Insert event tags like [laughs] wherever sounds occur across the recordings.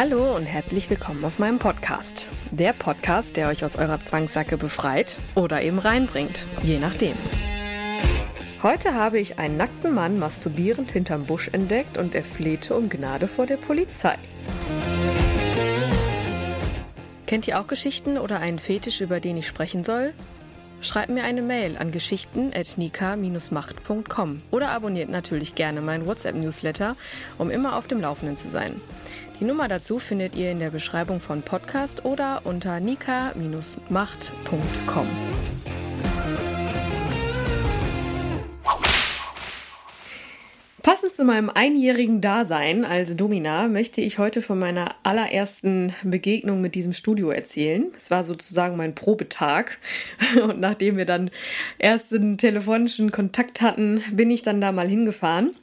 Hallo und herzlich willkommen auf meinem Podcast. Der Podcast, der euch aus eurer Zwangssacke befreit oder eben reinbringt, je nachdem. Heute habe ich einen nackten Mann masturbierend hinterm Busch entdeckt und er flehte um Gnade vor der Polizei. Kennt ihr auch Geschichten oder einen Fetisch, über den ich sprechen soll? Schreibt mir eine Mail an geschichten.nika-macht.com oder abonniert natürlich gerne meinen WhatsApp-Newsletter, um immer auf dem Laufenden zu sein. Die Nummer dazu findet ihr in der Beschreibung von Podcast oder unter nika-macht.com. Passend zu meinem einjährigen Dasein als Domina möchte ich heute von meiner allerersten Begegnung mit diesem Studio erzählen. Es war sozusagen mein Probetag [laughs] und nachdem wir dann ersten telefonischen Kontakt hatten, bin ich dann da mal hingefahren.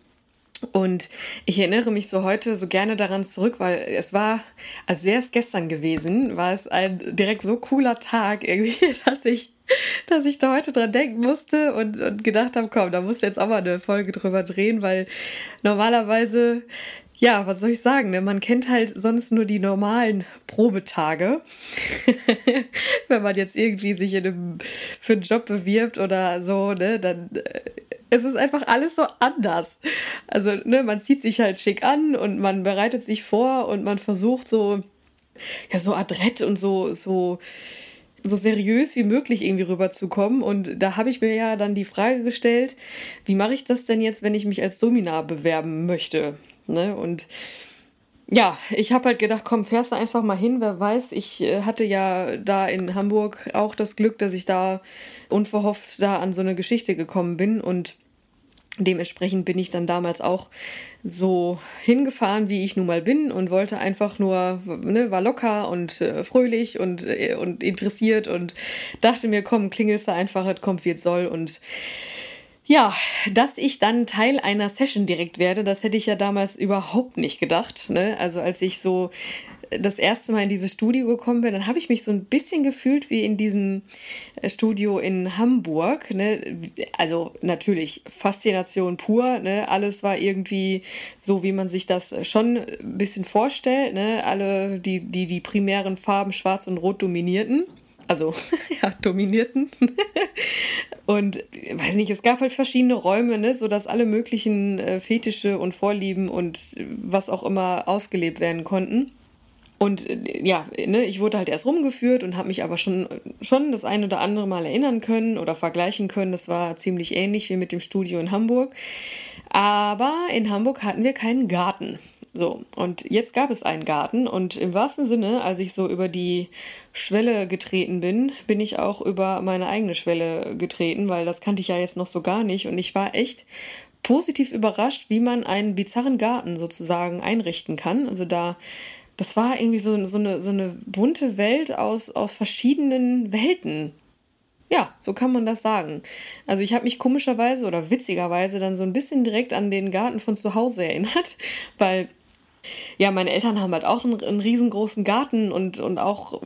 Und ich erinnere mich so heute so gerne daran zurück, weil es war, als wäre es gestern gewesen, war es ein direkt so cooler Tag irgendwie, [laughs] dass ich dass ich da heute dran denken musste und, und gedacht habe, komm, da musst du jetzt auch mal eine Folge drüber drehen, weil normalerweise, ja, was soll ich sagen, ne? man kennt halt sonst nur die normalen Probetage. [laughs] Wenn man jetzt irgendwie sich in einem, für einen Job bewirbt oder so, ne, dann äh, es ist einfach alles so anders. Also, ne, man zieht sich halt schick an und man bereitet sich vor und man versucht so, ja, so adrett und so, so, so seriös wie möglich irgendwie rüberzukommen. Und da habe ich mir ja dann die Frage gestellt, wie mache ich das denn jetzt, wenn ich mich als Domina bewerben möchte? Ne? Und ja, ich habe halt gedacht, komm, fährst du einfach mal hin, wer weiß. Ich äh, hatte ja da in Hamburg auch das Glück, dass ich da unverhofft da an so eine Geschichte gekommen bin und dementsprechend bin ich dann damals auch so hingefahren, wie ich nun mal bin und wollte einfach nur, ne, war locker und äh, fröhlich und, äh, und interessiert und dachte mir, komm, klingelst du einfach, es kommt, wie es soll und ja, dass ich dann Teil einer Session direkt werde, das hätte ich ja damals überhaupt nicht gedacht. Ne? Also als ich so das erste Mal in dieses Studio gekommen bin, dann habe ich mich so ein bisschen gefühlt wie in diesem äh, Studio in Hamburg. Ne? Also natürlich Faszination pur. Ne? Alles war irgendwie so, wie man sich das schon ein bisschen vorstellt. Ne? Alle, die, die die primären Farben schwarz und rot dominierten also [laughs] ja, dominierten. [laughs] und weiß nicht, es gab halt verschiedene Räume, ne, sodass alle möglichen äh, Fetische und Vorlieben und was auch immer ausgelebt werden konnten. Und äh, ja, ne, ich wurde halt erst rumgeführt und habe mich aber schon, schon das ein oder andere Mal erinnern können oder vergleichen können. Das war ziemlich ähnlich wie mit dem Studio in Hamburg. Aber in Hamburg hatten wir keinen Garten. So, und jetzt gab es einen Garten und im wahrsten Sinne, als ich so über die Schwelle getreten bin, bin ich auch über meine eigene Schwelle getreten, weil das kannte ich ja jetzt noch so gar nicht und ich war echt positiv überrascht, wie man einen bizarren Garten sozusagen einrichten kann. Also da das war irgendwie so, so, eine, so eine bunte Welt aus, aus verschiedenen Welten. Ja, so kann man das sagen. Also ich habe mich komischerweise oder witzigerweise dann so ein bisschen direkt an den Garten von zu Hause erinnert, [laughs] weil ja, meine Eltern haben halt auch einen, einen, riesengroßen Garten und, und auch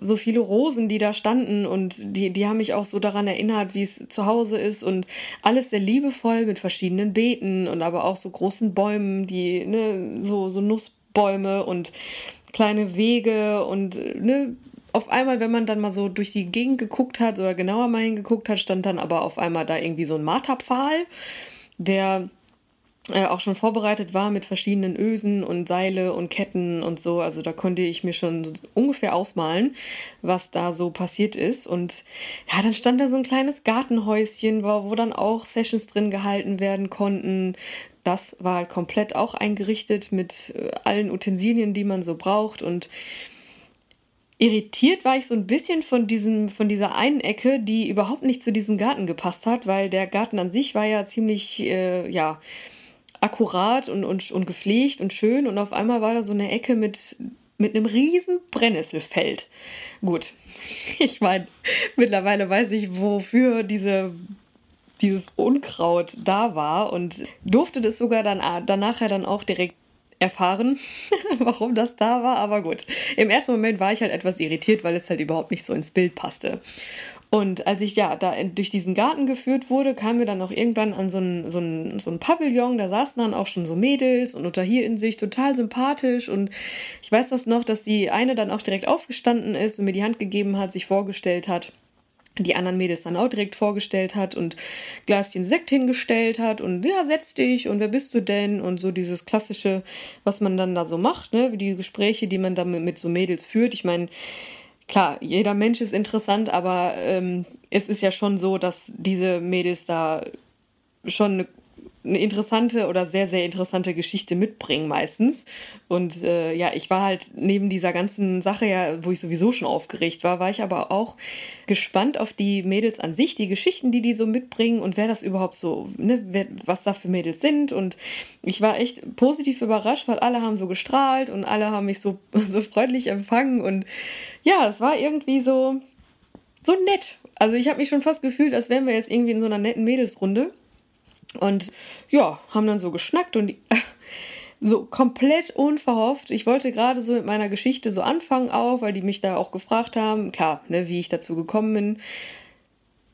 so viele Rosen, die da standen und die, die haben mich auch so daran erinnert, wie es zu Hause ist und alles sehr liebevoll mit verschiedenen Beeten und aber auch so großen Bäumen, die, ne, so, so Nuss Bäume und kleine Wege und ne, auf einmal, wenn man dann mal so durch die Gegend geguckt hat oder genauer mal hingeguckt hat, stand dann aber auf einmal da irgendwie so ein Marterpfahl, der äh, auch schon vorbereitet war mit verschiedenen Ösen und Seile und Ketten und so. Also da konnte ich mir schon ungefähr ausmalen, was da so passiert ist. Und ja, dann stand da so ein kleines Gartenhäuschen, wo, wo dann auch Sessions drin gehalten werden konnten das war halt komplett auch eingerichtet mit äh, allen Utensilien, die man so braucht und irritiert war ich so ein bisschen von diesem von dieser einen Ecke, die überhaupt nicht zu diesem Garten gepasst hat, weil der Garten an sich war ja ziemlich äh, ja akkurat und, und, und gepflegt und schön und auf einmal war da so eine Ecke mit, mit einem riesen Brennnesselfeld. Gut, [laughs] ich meine, mittlerweile weiß ich, wofür diese dieses Unkraut da war und durfte das sogar dann danach ja dann auch direkt erfahren, [laughs] warum das da war, aber gut. Im ersten Moment war ich halt etwas irritiert, weil es halt überhaupt nicht so ins Bild passte. Und als ich ja da durch diesen Garten geführt wurde, kamen wir dann auch irgendwann an so ein, so ein, so ein Pavillon, da saßen dann auch schon so Mädels und unterhielten sich total sympathisch. Und ich weiß das noch, dass die eine dann auch direkt aufgestanden ist und mir die Hand gegeben hat, sich vorgestellt hat die anderen Mädels dann auch direkt vorgestellt hat und Glaschen Sekt hingestellt hat und ja, setz dich und wer bist du denn? Und so dieses klassische, was man dann da so macht, ne? Die Gespräche, die man da mit, mit so Mädels führt. Ich meine, klar, jeder Mensch ist interessant, aber ähm, es ist ja schon so, dass diese Mädels da schon eine eine interessante oder sehr, sehr interessante Geschichte mitbringen meistens. Und äh, ja, ich war halt neben dieser ganzen Sache ja, wo ich sowieso schon aufgeregt war, war ich aber auch gespannt auf die Mädels an sich, die Geschichten, die die so mitbringen und wer das überhaupt so, ne, wer, was da für Mädels sind. Und ich war echt positiv überrascht, weil alle haben so gestrahlt und alle haben mich so, [laughs] so freundlich empfangen. Und ja, es war irgendwie so, so nett. Also ich habe mich schon fast gefühlt, als wären wir jetzt irgendwie in so einer netten Mädelsrunde. Und ja, haben dann so geschnackt und [laughs] so komplett unverhofft. Ich wollte gerade so mit meiner Geschichte so anfangen auch, weil die mich da auch gefragt haben, klar, ne, wie ich dazu gekommen bin.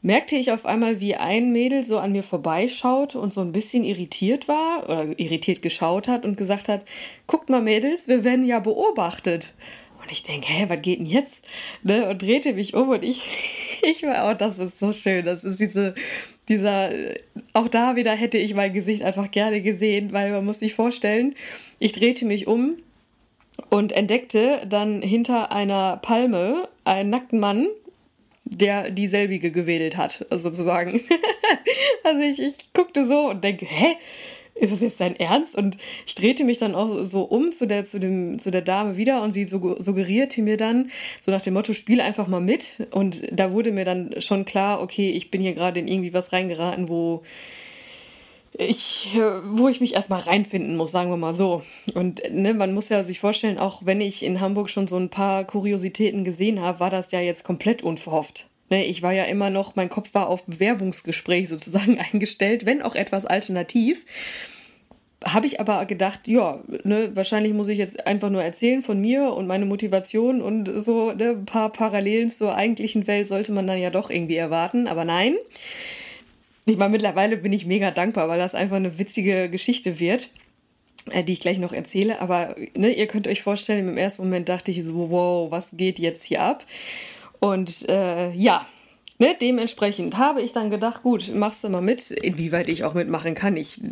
Merkte ich auf einmal, wie ein Mädel so an mir vorbeischaut und so ein bisschen irritiert war oder irritiert geschaut hat und gesagt hat: Guckt mal, Mädels, wir werden ja beobachtet. Und ich denke, hä, was geht denn jetzt? Ne? Und drehte mich um und ich, [laughs] ich war, oh, das ist so schön. Das ist diese, dieser, auch da wieder hätte ich mein Gesicht einfach gerne gesehen, weil man muss sich vorstellen, ich drehte mich um und entdeckte dann hinter einer Palme einen nackten Mann, der dieselbige gewedelt hat, sozusagen. [laughs] also ich, ich guckte so und denke, hä? Ist das jetzt dein Ernst? Und ich drehte mich dann auch so um zu der, zu dem, zu der Dame wieder und sie suggerierte mir dann, so nach dem Motto, spiel einfach mal mit. Und da wurde mir dann schon klar, okay, ich bin hier gerade in irgendwie was reingeraten, wo ich, wo ich mich erstmal reinfinden muss, sagen wir mal so. Und ne, man muss ja sich vorstellen, auch wenn ich in Hamburg schon so ein paar Kuriositäten gesehen habe, war das ja jetzt komplett unverhofft. Ne, ich war ja immer noch, mein Kopf war auf Bewerbungsgespräch sozusagen [laughs] eingestellt, wenn auch etwas alternativ. Habe ich aber gedacht, ja, ne, wahrscheinlich muss ich jetzt einfach nur erzählen von mir und meine Motivation und so ne, ein paar Parallelen zur eigentlichen Welt sollte man dann ja doch irgendwie erwarten. Aber nein. Ich meine, mittlerweile bin ich mega dankbar, weil das einfach eine witzige Geschichte wird äh, die ich gleich noch erzähle. Aber ne, ihr könnt euch vorstellen, im ersten Moment dachte ich so, wow, was geht jetzt hier ab? Und äh, ja, ne, dementsprechend habe ich dann gedacht, gut, machst du mal mit, inwieweit ich auch mitmachen kann. Ich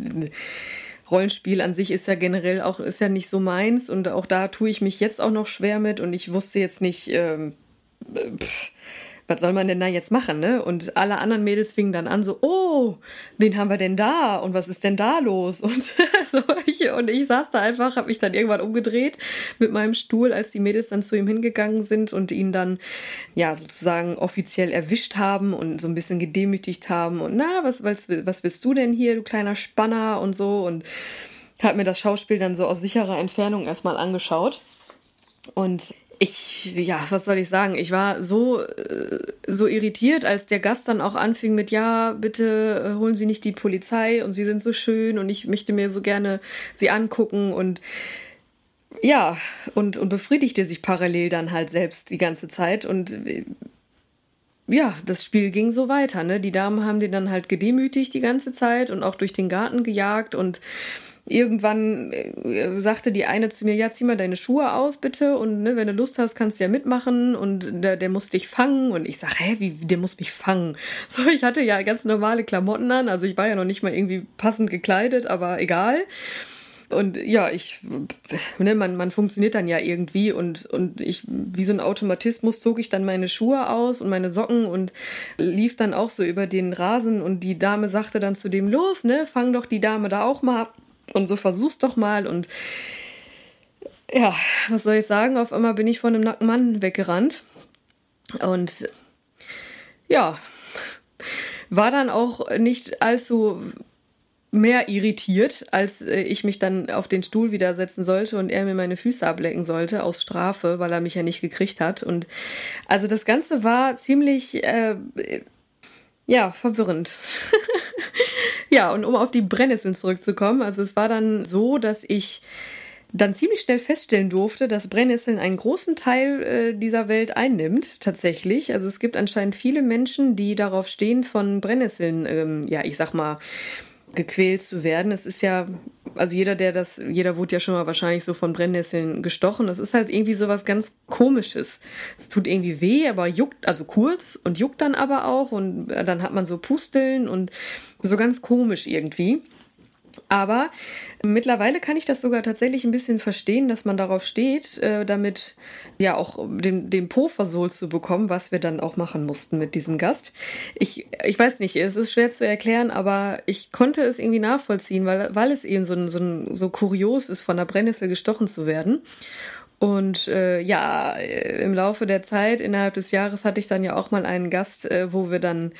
Rollenspiel an sich ist ja generell auch ist ja nicht so meins und auch da tue ich mich jetzt auch noch schwer mit und ich wusste jetzt nicht, ähm, pff, was soll man denn da jetzt machen, ne? Und alle anderen Mädels fingen dann an so, oh, wen haben wir denn da? Und was ist denn da los? Und, [laughs] so, ich, und ich saß da einfach, habe mich dann irgendwann umgedreht mit meinem Stuhl, als die Mädels dann zu ihm hingegangen sind und ihn dann, ja, sozusagen offiziell erwischt haben und so ein bisschen gedemütigt haben. Und na, was, was, was willst du denn hier, du kleiner Spanner und so? Und hat mir das Schauspiel dann so aus sicherer Entfernung erstmal angeschaut. Und ich, ja, was soll ich sagen? Ich war so, äh, so irritiert, als der Gast dann auch anfing mit, ja, bitte äh, holen Sie nicht die Polizei und Sie sind so schön und ich möchte mir so gerne Sie angucken und ja, und, und befriedigte sich parallel dann halt selbst die ganze Zeit und äh, ja, das Spiel ging so weiter, ne? Die Damen haben den dann halt gedemütigt die ganze Zeit und auch durch den Garten gejagt und irgendwann äh, sagte die eine zu mir, ja, zieh mal deine Schuhe aus, bitte. Und ne, wenn du Lust hast, kannst du ja mitmachen. Und der, der muss dich fangen. Und ich sage, hä, wie, der muss mich fangen? [laughs] So, ich hatte ja ganz normale Klamotten an. Also ich war ja noch nicht mal irgendwie passend gekleidet, aber egal. Und ja, ich, ne, man, man funktioniert dann ja irgendwie und, und ich, wie so ein Automatismus, zog ich dann meine Schuhe aus und meine Socken und lief dann auch so über den Rasen und die Dame sagte dann zu dem, los, ne, fang doch die Dame da auch mal ab und so versuch's doch mal und ja, was soll ich sagen? Auf einmal bin ich von einem nackten Mann weggerannt und ja, war dann auch nicht allzu mehr irritiert, als äh, ich mich dann auf den Stuhl wieder setzen sollte und er mir meine Füße ablecken sollte aus Strafe, weil er mich ja nicht gekriegt hat. Und also das Ganze war ziemlich, äh, ja, verwirrend. [laughs] ja, und um auf die Brennnesseln zurückzukommen, also es war dann so, dass ich dann ziemlich schnell feststellen durfte, dass Brennnesseln einen großen Teil äh, dieser Welt einnimmt, tatsächlich. Also es gibt anscheinend viele Menschen, die darauf stehen, von Brennnesseln, ähm, ja, ich sag mal, gequält zu werden. Es ist ja, also jeder, der das, jeder wurde ja schon mal wahrscheinlich so von Brennnesseln gestochen. Das ist halt irgendwie so was ganz Komisches. Es tut irgendwie weh, aber juckt, also kurz und juckt dann aber auch und dann hat man so Pusteln und so ganz komisch irgendwie. Aber mittlerweile kann ich das sogar tatsächlich ein bisschen verstehen, dass man darauf steht, äh, damit ja auch den, den Po versohlt zu bekommen, was wir dann auch machen mussten mit diesem Gast. Ich, ich weiß nicht, es ist schwer zu erklären, aber ich konnte es irgendwie nachvollziehen, weil, weil es eben so, so, so kurios ist, von der Brennnessel gestochen zu werden. Und äh, ja, im Laufe der Zeit, innerhalb des Jahres, hatte ich dann ja auch mal einen Gast, äh, wo wir dann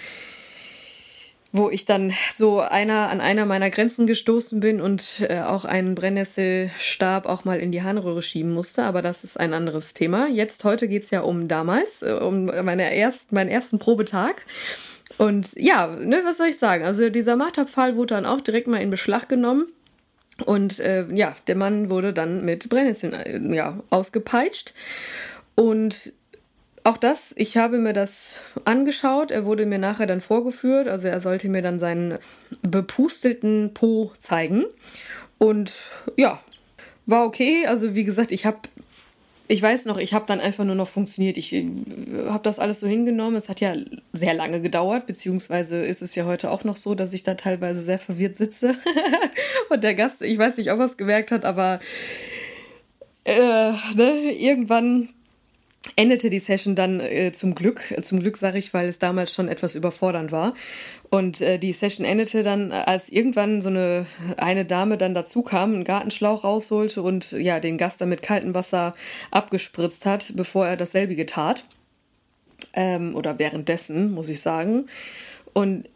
wo ich dann so einer an einer meiner Grenzen gestoßen bin und äh, auch einen Brennnesselstab auch mal in die Harnröhre schieben musste. Aber das ist ein anderes Thema. Jetzt, heute geht's ja um damals, äh, um meine erst, meinen ersten Probetag. Und ja, ne, was soll ich sagen? Also dieser Marterpfahl wurde dann auch direkt mal in Beschlag genommen. Und äh, ja, der Mann wurde dann mit Brennnesseln äh, ja, ausgepeitscht. Und auch das, ich habe mir das angeschaut. Er wurde mir nachher dann vorgeführt. Also er sollte mir dann seinen bepustelten Po zeigen. Und ja, war okay. Also wie gesagt, ich habe, ich weiß noch, ich habe dann einfach nur noch funktioniert. Ich äh, habe das alles so hingenommen. Es hat ja sehr lange gedauert, beziehungsweise ist es ja heute auch noch so, dass ich da teilweise sehr verwirrt sitze. [laughs] Und der Gast, ich weiß nicht, ob er es gemerkt hat, aber äh, ne, irgendwann endete die Session dann äh, zum Glück, zum Glück sage ich, weil es damals schon etwas überfordernd war. Und äh, die Session endete dann, als irgendwann so eine, eine Dame dann dazu kam, einen Gartenschlauch rausholte und ja, den Gast dann mit kaltem Wasser abgespritzt hat, bevor er dasselbe tat. Ähm, oder währenddessen, muss ich sagen. Und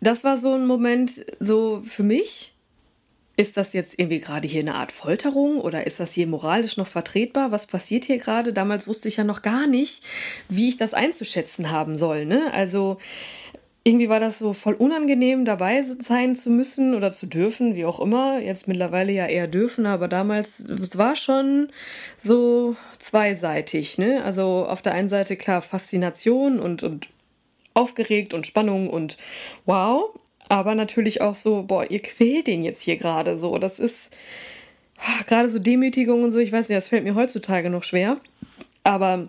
das war so ein Moment, so für mich, ist das jetzt irgendwie gerade hier eine Art Folterung oder ist das hier moralisch noch vertretbar? Was passiert hier gerade? Damals wusste ich ja noch gar nicht, wie ich das einzuschätzen haben soll. Ne? Also irgendwie war das so voll unangenehm, dabei sein zu müssen oder zu dürfen, wie auch immer. Jetzt mittlerweile ja eher dürfen, aber damals, es war schon so zweiseitig. Ne? Also auf der einen Seite klar Faszination und, und aufgeregt und Spannung und wow aber natürlich auch so, boah, ihr quält den jetzt hier gerade so. Das ist oh, gerade so Demütigung und so, ich weiß nicht, das fällt mir heutzutage noch schwer. Aber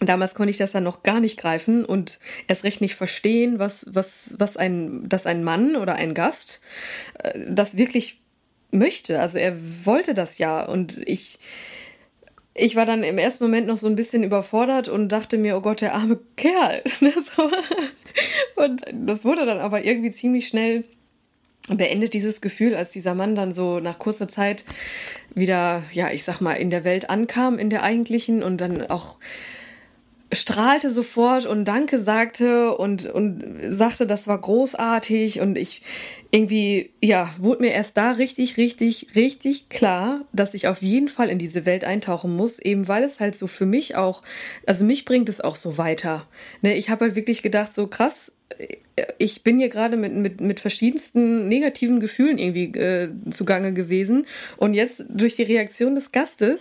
damals konnte ich das dann noch gar nicht greifen und erst recht nicht verstehen, was, was, was ein, dass ein Mann oder ein Gast äh, das wirklich möchte. Also er wollte das ja und ich, ich war dann im ersten Moment noch so ein bisschen überfordert und dachte mir, oh Gott, der arme Kerl. [laughs] Ne, und das wurde dann aber irgendwie ziemlich schnell beendet dieses Gefühl, als dieser Mann dann so nach kurzer Zeit wieder, ja, ich sag mal, in der Welt ankam, in der eigentlichen und dann auch strahlte sofort und Danke sagte und, und sagte, das war großartig und ich irgendwie, ja, wurde mir erst da richtig, richtig, richtig klar, dass ich auf jeden Fall in diese Welt eintauchen muss, eben weil es halt so für mich auch, also mich bringt es auch so weiter. Ne, ich habe halt wirklich gedacht, so krass, ich bin hier gerade mit, mit, mit verschiedensten negativen Gefühlen irgendwie äh, zugange gewesen und jetzt durch die Reaktion des Gastes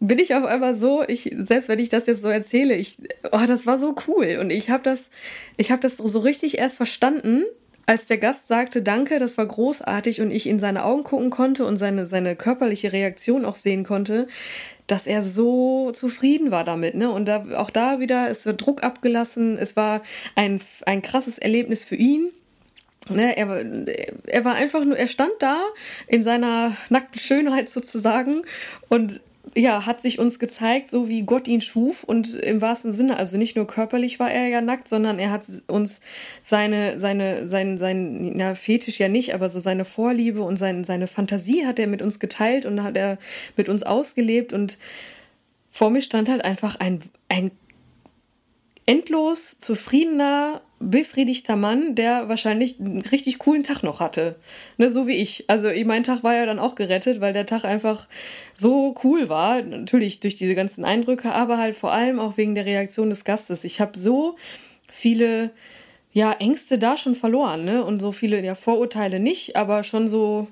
bin ich auf einmal so, ich, selbst wenn ich das jetzt so erzähle, ich, oh, das war so cool. Und ich habe das, ich habe das so richtig erst verstanden, als der Gast sagte, danke, das war großartig und ich in seine Augen gucken konnte und seine, seine körperliche Reaktion auch sehen konnte, dass er so zufrieden war damit. Ne? Und da, auch da wieder ist der Druck abgelassen. Es war ein, ein krasses Erlebnis für ihn. Ne, er, er war einfach nur, er stand da in seiner nackten Schönheit sozusagen und ja, hat sich uns gezeigt, so wie Gott ihn schuf und im wahrsten Sinne, also nicht nur körperlich war er ja nackt, sondern er hat uns seine, seine, sein, sein, na, Fetisch ja nicht, aber so seine Vorliebe und sein, seine Fantasie hat er mit uns geteilt und hat er mit uns ausgelebt und vor mir stand halt einfach ein, ein endlos zufriedener, befriedigter Mann, der wahrscheinlich einen richtig coolen Tag noch hatte. Ne, so wie ich. Also mein Tag war ja dann auch gerettet, weil der Tag einfach so cool war. Natürlich durch diese ganzen Eindrücke, aber halt vor allem auch wegen der Reaktion des Gastes. Ich habe so viele ja, Ängste da schon verloren, ne? Und so viele ja, Vorurteile nicht, aber schon so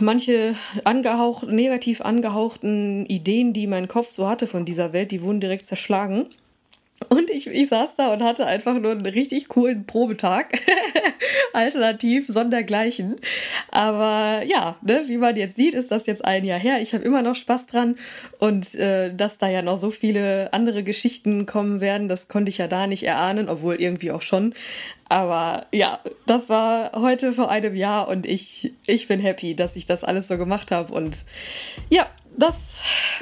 manche angehaucht, negativ angehauchten Ideen, die mein Kopf so hatte von dieser Welt, die wurden direkt zerschlagen. Und ich, ich saß da und hatte einfach nur einen richtig coolen Probetag. [laughs] Alternativ, sondergleichen. Aber ja, ne, wie man jetzt sieht, ist das jetzt ein Jahr her. Ich habe immer noch Spaß dran. Und äh, dass da ja noch so viele andere Geschichten kommen werden, das konnte ich ja da nicht erahnen, obwohl irgendwie auch schon. Aber ja, das war heute vor einem Jahr und ich, ich bin happy, dass ich das alles so gemacht habe. Und ja, dass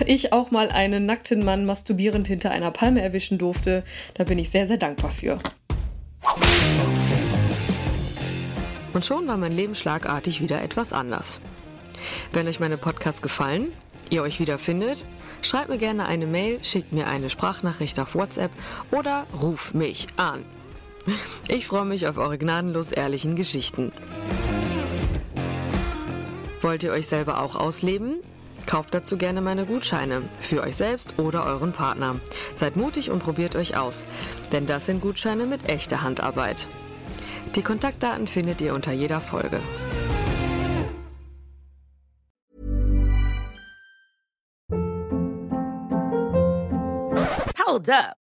ich auch mal einen nackten Mann masturbierend hinter einer Palme erwischen durfte, da bin ich sehr, sehr dankbar für. Und schon war mein Leben schlagartig wieder etwas anders. Wenn euch meine Podcasts gefallen, ihr euch wiederfindet, schreibt mir gerne eine Mail, schickt mir eine Sprachnachricht auf WhatsApp oder ruf mich an. Ich freue mich auf eure gnadenlos ehrlichen Geschichten. Wollt ihr euch selber auch ausleben? Kauft dazu gerne meine Gutscheine für euch selbst oder euren Partner. Seid mutig und probiert euch aus, denn das sind Gutscheine mit echter Handarbeit. Die Kontaktdaten findet ihr unter jeder Folge. Hold up.